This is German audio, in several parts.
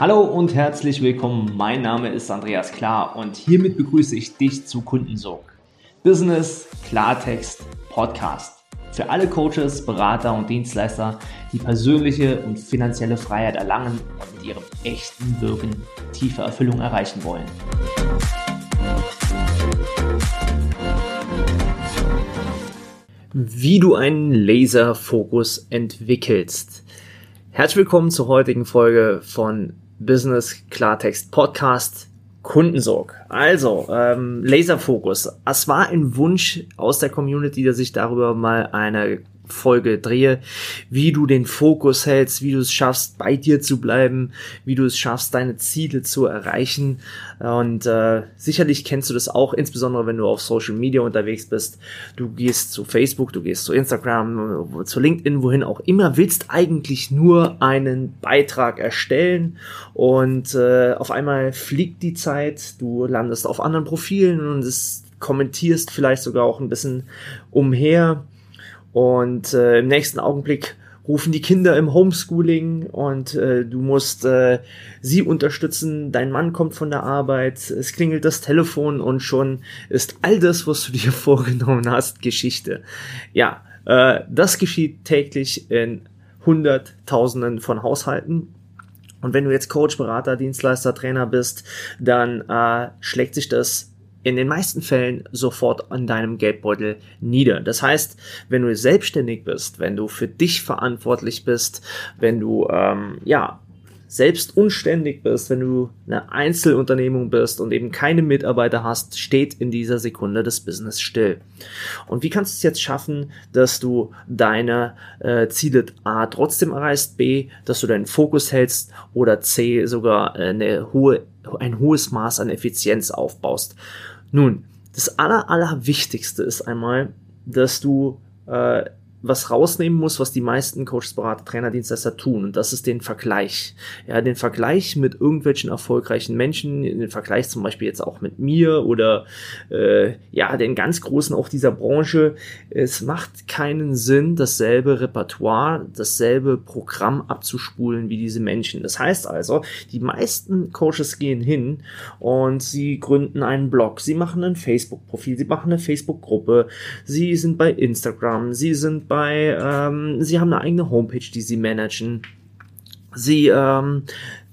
Hallo und herzlich willkommen. Mein Name ist Andreas Klar und hiermit begrüße ich dich zu Kundensog. Business Klartext Podcast. Für alle Coaches, Berater und Dienstleister, die persönliche und finanzielle Freiheit erlangen und mit ihrem echten Wirken tiefe Erfüllung erreichen wollen. Wie du einen Laserfokus entwickelst. Herzlich willkommen zur heutigen Folge von Business Klartext Podcast Kundensorg. Also, ähm, Laserfokus. Es war ein Wunsch aus der Community, dass ich darüber mal eine Folge drehe, wie du den Fokus hältst, wie du es schaffst, bei dir zu bleiben, wie du es schaffst, deine Ziele zu erreichen. Und äh, sicherlich kennst du das auch, insbesondere wenn du auf Social Media unterwegs bist. Du gehst zu Facebook, du gehst zu Instagram, zu LinkedIn, wohin auch immer, willst eigentlich nur einen Beitrag erstellen und äh, auf einmal fliegt die Zeit, du landest auf anderen Profilen und es kommentierst vielleicht sogar auch ein bisschen umher und äh, im nächsten Augenblick rufen die Kinder im Homeschooling und äh, du musst äh, sie unterstützen. Dein Mann kommt von der Arbeit, es klingelt das Telefon und schon ist all das, was du dir vorgenommen hast, Geschichte. Ja, äh, das geschieht täglich in Hunderttausenden von Haushalten. Und wenn du jetzt Coach, Berater, Dienstleister, Trainer bist, dann äh, schlägt sich das in den meisten Fällen sofort an deinem Geldbeutel nieder. Das heißt, wenn du selbstständig bist, wenn du für dich verantwortlich bist, wenn du ähm, ja selbst unständig bist, wenn du eine Einzelunternehmung bist und eben keine Mitarbeiter hast, steht in dieser Sekunde das Business still. Und wie kannst du es jetzt schaffen, dass du deine äh, Ziele A trotzdem erreichst, B, dass du deinen Fokus hältst oder C sogar äh, eine hohe, ein hohes Maß an Effizienz aufbaust? Nun, das aller, aller Wichtigste ist einmal, dass du äh, was rausnehmen muss, was die meisten Coaches, Berater, Trainer, Dienstleister tun. Und das ist den Vergleich. Ja, den Vergleich mit irgendwelchen erfolgreichen Menschen, den Vergleich zum Beispiel jetzt auch mit mir oder äh, ja, den ganz großen auch dieser Branche. Es macht keinen Sinn, dasselbe Repertoire, dasselbe Programm abzuspulen wie diese Menschen. Das heißt also, die meisten Coaches gehen hin und sie gründen einen Blog, sie machen ein Facebook-Profil, sie machen eine Facebook-Gruppe, sie sind bei Instagram, sie sind bei, ähm, sie haben eine eigene Homepage, die sie managen. Sie ähm,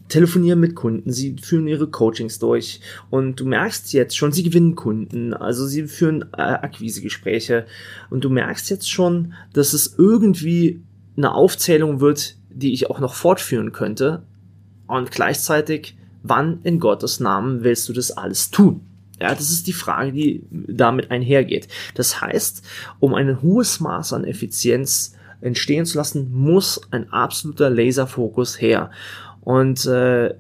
telefonieren mit Kunden, sie führen ihre Coachings durch und du merkst jetzt schon, sie gewinnen Kunden, also sie führen äh, Akquisegespräche und du merkst jetzt schon, dass es irgendwie eine Aufzählung wird, die ich auch noch fortführen könnte und gleichzeitig, wann in Gottes Namen willst du das alles tun? Ja, das ist die Frage, die damit einhergeht. Das heißt, um ein hohes Maß an Effizienz entstehen zu lassen, muss ein absoluter Laserfokus her. Und äh,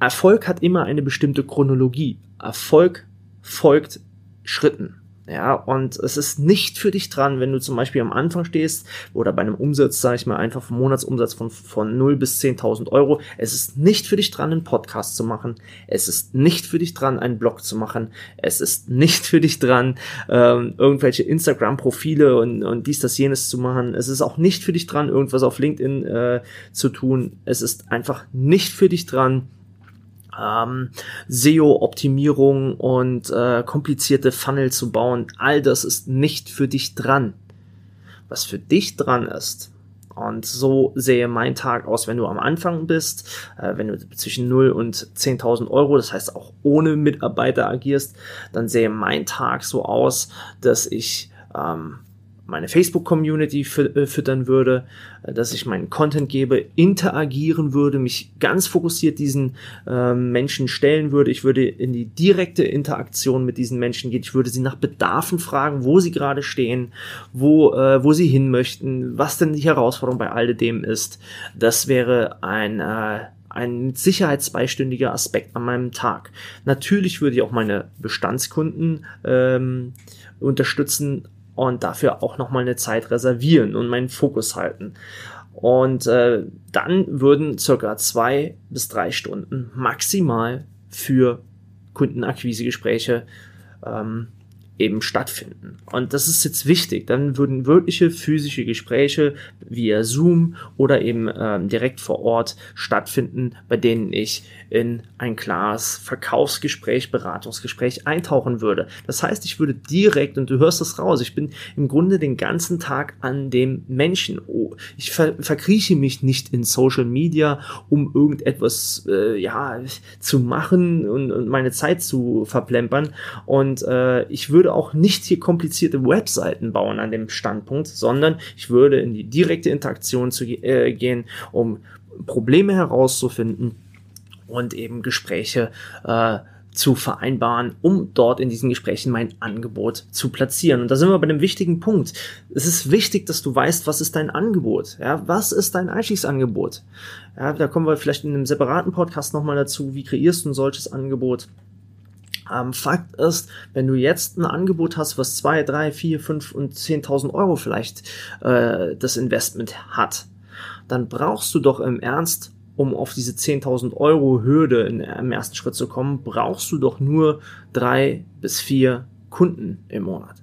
Erfolg hat immer eine bestimmte Chronologie. Erfolg folgt Schritten. Ja, und es ist nicht für dich dran, wenn du zum Beispiel am Anfang stehst oder bei einem Umsatz, sage ich mal, einfach vom Monatsumsatz von, von 0 bis 10.000 Euro. Es ist nicht für dich dran, einen Podcast zu machen. Es ist nicht für dich dran, einen Blog zu machen. Es ist nicht für dich dran, ähm, irgendwelche Instagram-Profile und, und dies, das, jenes zu machen. Es ist auch nicht für dich dran, irgendwas auf LinkedIn äh, zu tun. Es ist einfach nicht für dich dran, ähm, SEO-Optimierung und äh, komplizierte Funnel zu bauen, all das ist nicht für dich dran. Was für dich dran ist, und so sähe mein Tag aus, wenn du am Anfang bist, äh, wenn du zwischen 0 und 10.000 Euro, das heißt auch ohne Mitarbeiter agierst, dann sähe mein Tag so aus, dass ich ähm, meine Facebook-Community äh, füttern würde, äh, dass ich meinen Content gebe, interagieren würde, mich ganz fokussiert diesen äh, Menschen stellen würde. Ich würde in die direkte Interaktion mit diesen Menschen gehen. Ich würde sie nach Bedarfen fragen, wo sie gerade stehen, wo, äh, wo sie hin möchten, was denn die Herausforderung bei alledem ist. Das wäre ein äh, ein mit Sicherheit zweistündiger Aspekt an meinem Tag. Natürlich würde ich auch meine Bestandskunden ähm, unterstützen, und dafür auch nochmal eine Zeit reservieren und meinen Fokus halten. Und äh, dann würden circa zwei bis drei Stunden maximal für Kundenakquisegespräche ähm, eben stattfinden. Und das ist jetzt wichtig. Dann würden wirkliche physische Gespräche via Zoom oder eben ähm, direkt vor Ort stattfinden, bei denen ich in ein klares Verkaufsgespräch, Beratungsgespräch eintauchen würde. Das heißt, ich würde direkt, und du hörst es raus, ich bin im Grunde den ganzen Tag an dem Menschen. Oh, ich ver verkrieche mich nicht in Social Media, um irgendetwas äh, ja, zu machen und, und meine Zeit zu verplempern. Und äh, ich würde auch nicht hier komplizierte Webseiten bauen an dem Standpunkt, sondern ich würde in die direkte Interaktion zu äh, gehen, um Probleme herauszufinden und eben Gespräche äh, zu vereinbaren, um dort in diesen Gesprächen mein Angebot zu platzieren. Und da sind wir bei einem wichtigen Punkt. Es ist wichtig, dass du weißt, was ist dein Angebot? Ja, was ist dein Einstiegsangebot? Ja, da kommen wir vielleicht in einem separaten Podcast nochmal dazu. Wie kreierst du ein solches Angebot? Ähm, Fakt ist, wenn du jetzt ein Angebot hast, was zwei, drei, vier, fünf und zehntausend Euro vielleicht äh, das Investment hat, dann brauchst du doch im Ernst um auf diese 10.000 Euro Hürde in, im ersten Schritt zu kommen, brauchst du doch nur drei bis vier Kunden im Monat.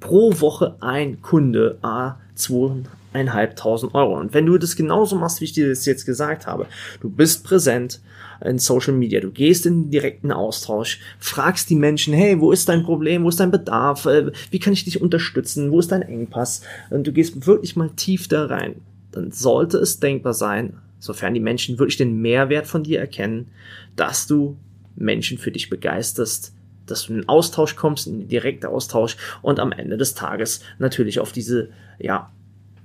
Pro Woche ein Kunde, a zweieinhalbtausend Euro. Und wenn du das genauso machst, wie ich dir das jetzt gesagt habe, du bist präsent in Social Media, du gehst in direkten Austausch, fragst die Menschen, hey, wo ist dein Problem, wo ist dein Bedarf, äh, wie kann ich dich unterstützen, wo ist dein Engpass? Und du gehst wirklich mal tief da rein. Dann sollte es denkbar sein, sofern die Menschen wirklich den Mehrwert von dir erkennen, dass du Menschen für dich begeisterst, dass du in den Austausch kommst, in den direkten Austausch und am Ende des Tages natürlich auf diese, ja,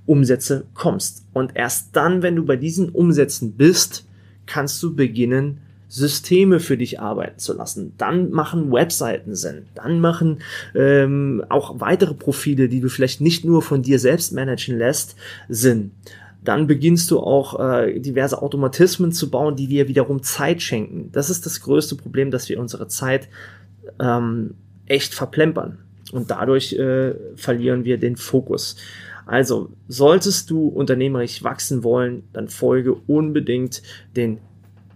Umsätze kommst. Und erst dann, wenn du bei diesen Umsätzen bist, kannst du beginnen, Systeme für dich arbeiten zu lassen. Dann machen Webseiten Sinn. Dann machen ähm, auch weitere Profile, die du vielleicht nicht nur von dir selbst managen lässt, Sinn dann beginnst du auch äh, diverse Automatismen zu bauen, die dir wiederum Zeit schenken. Das ist das größte Problem, dass wir unsere Zeit ähm, echt verplempern und dadurch äh, verlieren wir den Fokus. Also solltest du unternehmerisch wachsen wollen, dann folge unbedingt den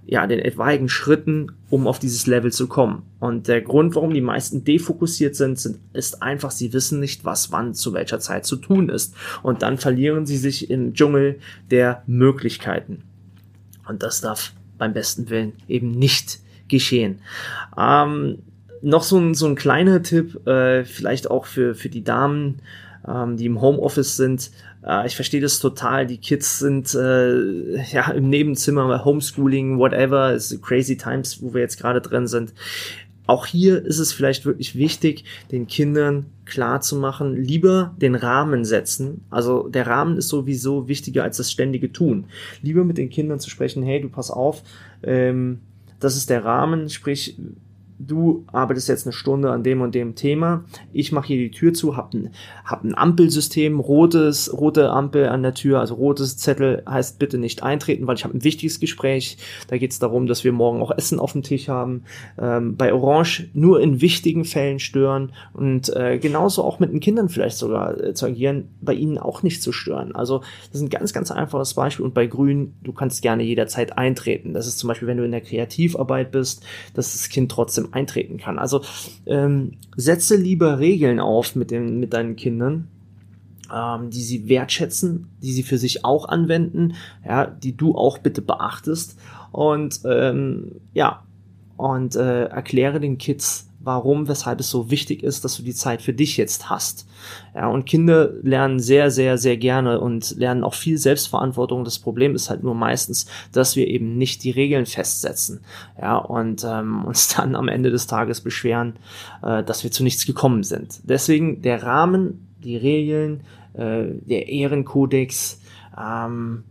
ja, den etwaigen Schritten, um auf dieses Level zu kommen. Und der Grund, warum die meisten defokussiert sind, sind, ist einfach, sie wissen nicht, was wann zu welcher Zeit zu tun ist. Und dann verlieren sie sich im Dschungel der Möglichkeiten. Und das darf beim besten Willen eben nicht geschehen. Ähm, noch so ein, so ein kleiner Tipp, äh, vielleicht auch für, für die Damen, ähm, die im Homeoffice sind. Äh, ich verstehe das total. Die Kids sind äh, ja im Nebenzimmer, Homeschooling, whatever, ist crazy times, wo wir jetzt gerade drin sind. Auch hier ist es vielleicht wirklich wichtig, den Kindern klar zu machen, lieber den Rahmen setzen. Also der Rahmen ist sowieso wichtiger als das ständige Tun. Lieber mit den Kindern zu sprechen, hey, du pass auf, ähm, das ist der Rahmen, sprich, du arbeitest jetzt eine Stunde an dem und dem Thema, ich mache hier die Tür zu, hab ein, hab ein Ampelsystem, rotes, rote Ampel an der Tür, also rotes Zettel heißt bitte nicht eintreten, weil ich habe ein wichtiges Gespräch, da geht es darum, dass wir morgen auch Essen auf dem Tisch haben, ähm, bei Orange nur in wichtigen Fällen stören und äh, genauso auch mit den Kindern vielleicht sogar äh, zu agieren, bei ihnen auch nicht zu stören. Also das ist ein ganz, ganz einfaches Beispiel und bei Grün, du kannst gerne jederzeit eintreten. Das ist zum Beispiel, wenn du in der Kreativarbeit bist, dass das Kind trotzdem eintreten kann. Also ähm, setze lieber Regeln auf mit, den, mit deinen Kindern, ähm, die sie wertschätzen, die sie für sich auch anwenden, ja, die du auch bitte beachtest und ähm, ja, und äh, erkläre den Kids, warum, weshalb es so wichtig ist, dass du die Zeit für dich jetzt hast. Ja, und Kinder lernen sehr, sehr, sehr gerne und lernen auch viel Selbstverantwortung. Das Problem ist halt nur meistens, dass wir eben nicht die Regeln festsetzen. Ja, und ähm, uns dann am Ende des Tages beschweren, äh, dass wir zu nichts gekommen sind. Deswegen der Rahmen, die Regeln, äh, der Ehrenkodex, ähm,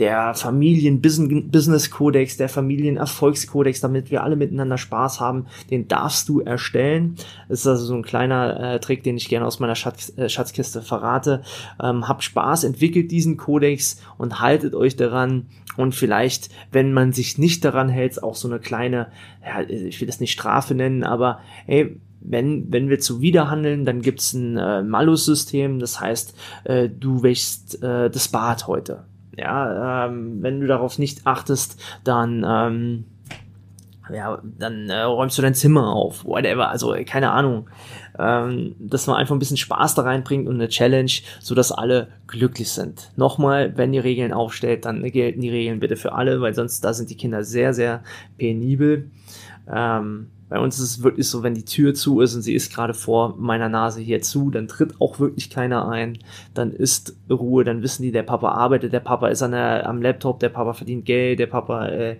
der Familien-Business-Kodex, der Familienerfolgskodex, damit wir alle miteinander Spaß haben, den darfst du erstellen. Das ist also so ein kleiner äh, Trick, den ich gerne aus meiner Schatz, äh, Schatzkiste verrate. Ähm, habt Spaß, entwickelt diesen Kodex und haltet euch daran. Und vielleicht, wenn man sich nicht daran hält, auch so eine kleine, ja, ich will das nicht Strafe nennen, aber hey, wenn, wenn wir zuwiderhandeln, dann gibt's ein äh, Malus-System, das heißt, äh, du wäschst äh, das Bad heute. Ja, ähm, wenn du darauf nicht achtest, dann, ähm, ja, dann äh, räumst du dein Zimmer auf, whatever, also keine Ahnung, ähm, dass man einfach ein bisschen Spaß da reinbringt und eine Challenge, so dass alle glücklich sind. Nochmal, wenn ihr Regeln aufstellt, dann gelten die Regeln bitte für alle, weil sonst da sind die Kinder sehr, sehr penibel. Ähm, bei uns ist es wirklich so, wenn die Tür zu ist und sie ist gerade vor meiner Nase hier zu, dann tritt auch wirklich keiner ein. Dann ist Ruhe, dann wissen die, der Papa arbeitet, der Papa ist an der, am Laptop, der Papa verdient Geld, der Papa, äh,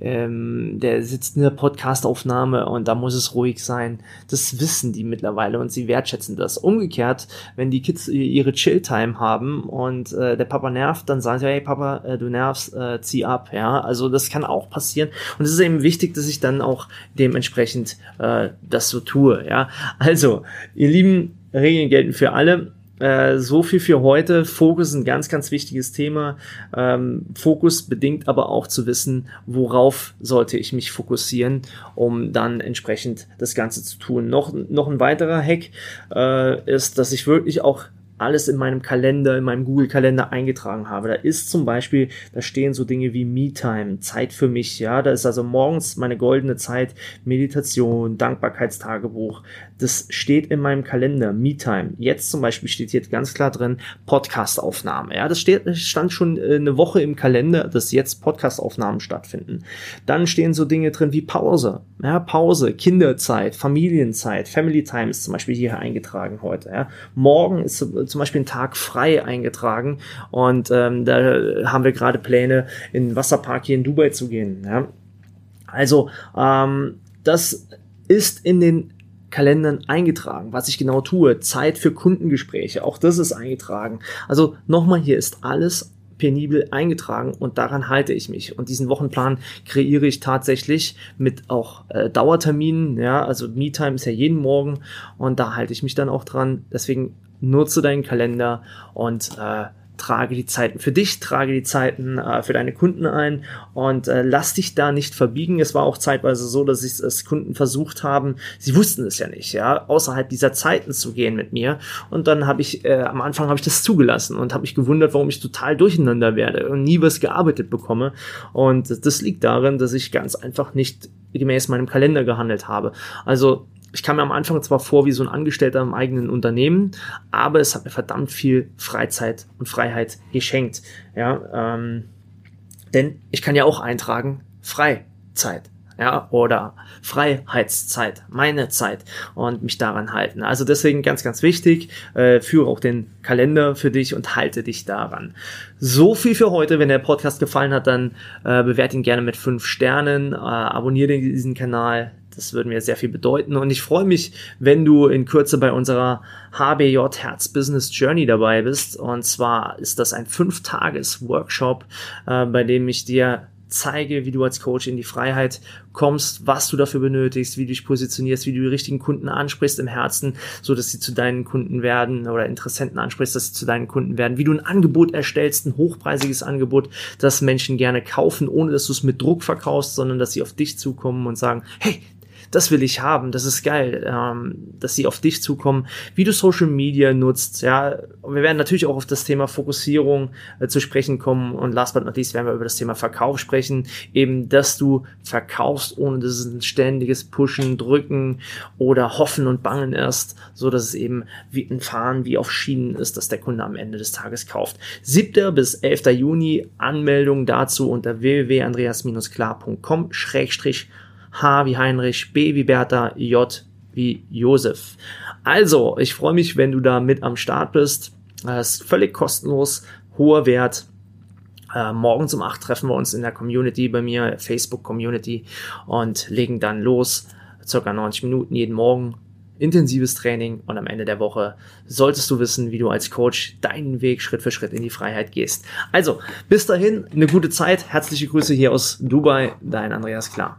ähm, der sitzt in der Podcastaufnahme und da muss es ruhig sein. Das wissen die mittlerweile und sie wertschätzen das. Umgekehrt, wenn die Kids ihre Chill-Time haben und äh, der Papa nervt, dann sagen sie, hey Papa, äh, du nervst, äh, zieh ab. Ja, also das kann auch passieren. Und es ist eben wichtig, dass ich dann auch dementsprechend dementsprechend äh, das so tue. Ja, also ihr lieben Regeln gelten für alle. Äh, so viel für heute. Fokus ist ein ganz, ganz wichtiges Thema. Ähm, Fokus bedingt aber auch zu wissen, worauf sollte ich mich fokussieren, um dann entsprechend das Ganze zu tun. Noch, noch ein weiterer Hack äh, ist, dass ich wirklich auch alles in meinem Kalender, in meinem Google-Kalender eingetragen habe. Da ist zum Beispiel, da stehen so Dinge wie Me-Time, Zeit für mich, ja. Da ist also morgens meine goldene Zeit, Meditation, Dankbarkeitstagebuch. Das steht in meinem Kalender, Me-Time. Jetzt zum Beispiel steht hier ganz klar drin, Podcast-Aufnahme, ja. Das steht, stand schon äh, eine Woche im Kalender, dass jetzt Podcast-Aufnahmen stattfinden. Dann stehen so Dinge drin wie Pause, ja. Pause, Kinderzeit, Familienzeit, Family Time ist zum Beispiel hier eingetragen heute, ja. Morgen ist zum Beispiel einen Tag frei eingetragen und ähm, da haben wir gerade Pläne, in den Wasserpark hier in Dubai zu gehen. Ja? Also ähm, das ist in den Kalendern eingetragen, was ich genau tue. Zeit für Kundengespräche, auch das ist eingetragen. Also nochmal, hier ist alles penibel eingetragen und daran halte ich mich. Und diesen Wochenplan kreiere ich tatsächlich mit auch äh, Dauerterminen. Ja, also Me-Time ist ja jeden Morgen und da halte ich mich dann auch dran. Deswegen nutze deinen Kalender und äh, trage die Zeiten für dich, trage die Zeiten äh, für deine Kunden ein und äh, lass dich da nicht verbiegen. Es war auch zeitweise so, dass ich es Kunden versucht haben, sie wussten es ja nicht, ja, außerhalb dieser Zeiten zu gehen mit mir. Und dann habe ich äh, am Anfang habe ich das zugelassen und habe mich gewundert, warum ich total durcheinander werde und nie was gearbeitet bekomme. Und das liegt darin, dass ich ganz einfach nicht gemäß meinem Kalender gehandelt habe. Also ich kam mir am Anfang zwar vor wie so ein Angestellter im eigenen Unternehmen, aber es hat mir verdammt viel Freizeit und Freiheit geschenkt. Ja, ähm, denn ich kann ja auch eintragen Freizeit ja, oder Freiheitszeit, meine Zeit und mich daran halten. Also deswegen ganz, ganz wichtig, äh, führe auch den Kalender für dich und halte dich daran. So viel für heute. Wenn der Podcast gefallen hat, dann äh, bewerte ihn gerne mit fünf Sternen, äh, abonniere diesen Kanal, das würde mir sehr viel bedeuten. Und ich freue mich, wenn du in Kürze bei unserer HBJ Herz Business Journey dabei bist. Und zwar ist das ein Fünf-Tages-Workshop, äh, bei dem ich dir zeige, wie du als Coach in die Freiheit kommst, was du dafür benötigst, wie du dich positionierst, wie du die richtigen Kunden ansprichst im Herzen, so dass sie zu deinen Kunden werden oder Interessenten ansprichst, dass sie zu deinen Kunden werden, wie du ein Angebot erstellst, ein hochpreisiges Angebot, das Menschen gerne kaufen, ohne dass du es mit Druck verkaufst, sondern dass sie auf dich zukommen und sagen, hey, das will ich haben, das ist geil, ähm, dass sie auf dich zukommen, wie du Social Media nutzt, ja. Und wir werden natürlich auch auf das Thema Fokussierung äh, zu sprechen kommen und last but not least werden wir über das Thema Verkauf sprechen, eben, dass du verkaufst, ohne dass es ein ständiges Pushen, Drücken oder Hoffen und Bangen ist, so dass es eben wie ein Fahren wie auf Schienen ist, dass der Kunde am Ende des Tages kauft. 7. bis 11. Juni Anmeldung dazu unter www.andreas-klar.com schrägstrich H wie Heinrich, B wie Bertha, J wie Josef. Also, ich freue mich, wenn du da mit am Start bist. Es ist völlig kostenlos, hoher Wert. Äh, morgens um 8 treffen wir uns in der Community bei mir, Facebook Community und legen dann los. Circa 90 Minuten jeden Morgen. Intensives Training und am Ende der Woche solltest du wissen, wie du als Coach deinen Weg Schritt für Schritt in die Freiheit gehst. Also, bis dahin, eine gute Zeit. Herzliche Grüße hier aus Dubai, dein Andreas Klar.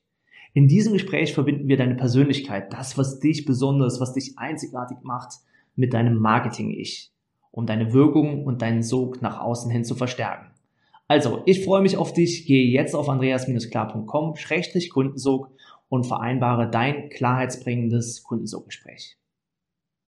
In diesem Gespräch verbinden wir deine Persönlichkeit, das, was dich besonders, was dich einzigartig macht, mit deinem Marketing-Ich, um deine Wirkung und deinen Sog nach außen hin zu verstärken. Also, ich freue mich auf dich. Gehe jetzt auf andreas-klar.com-kundensog und vereinbare dein klarheitsbringendes Kundensog-Gespräch.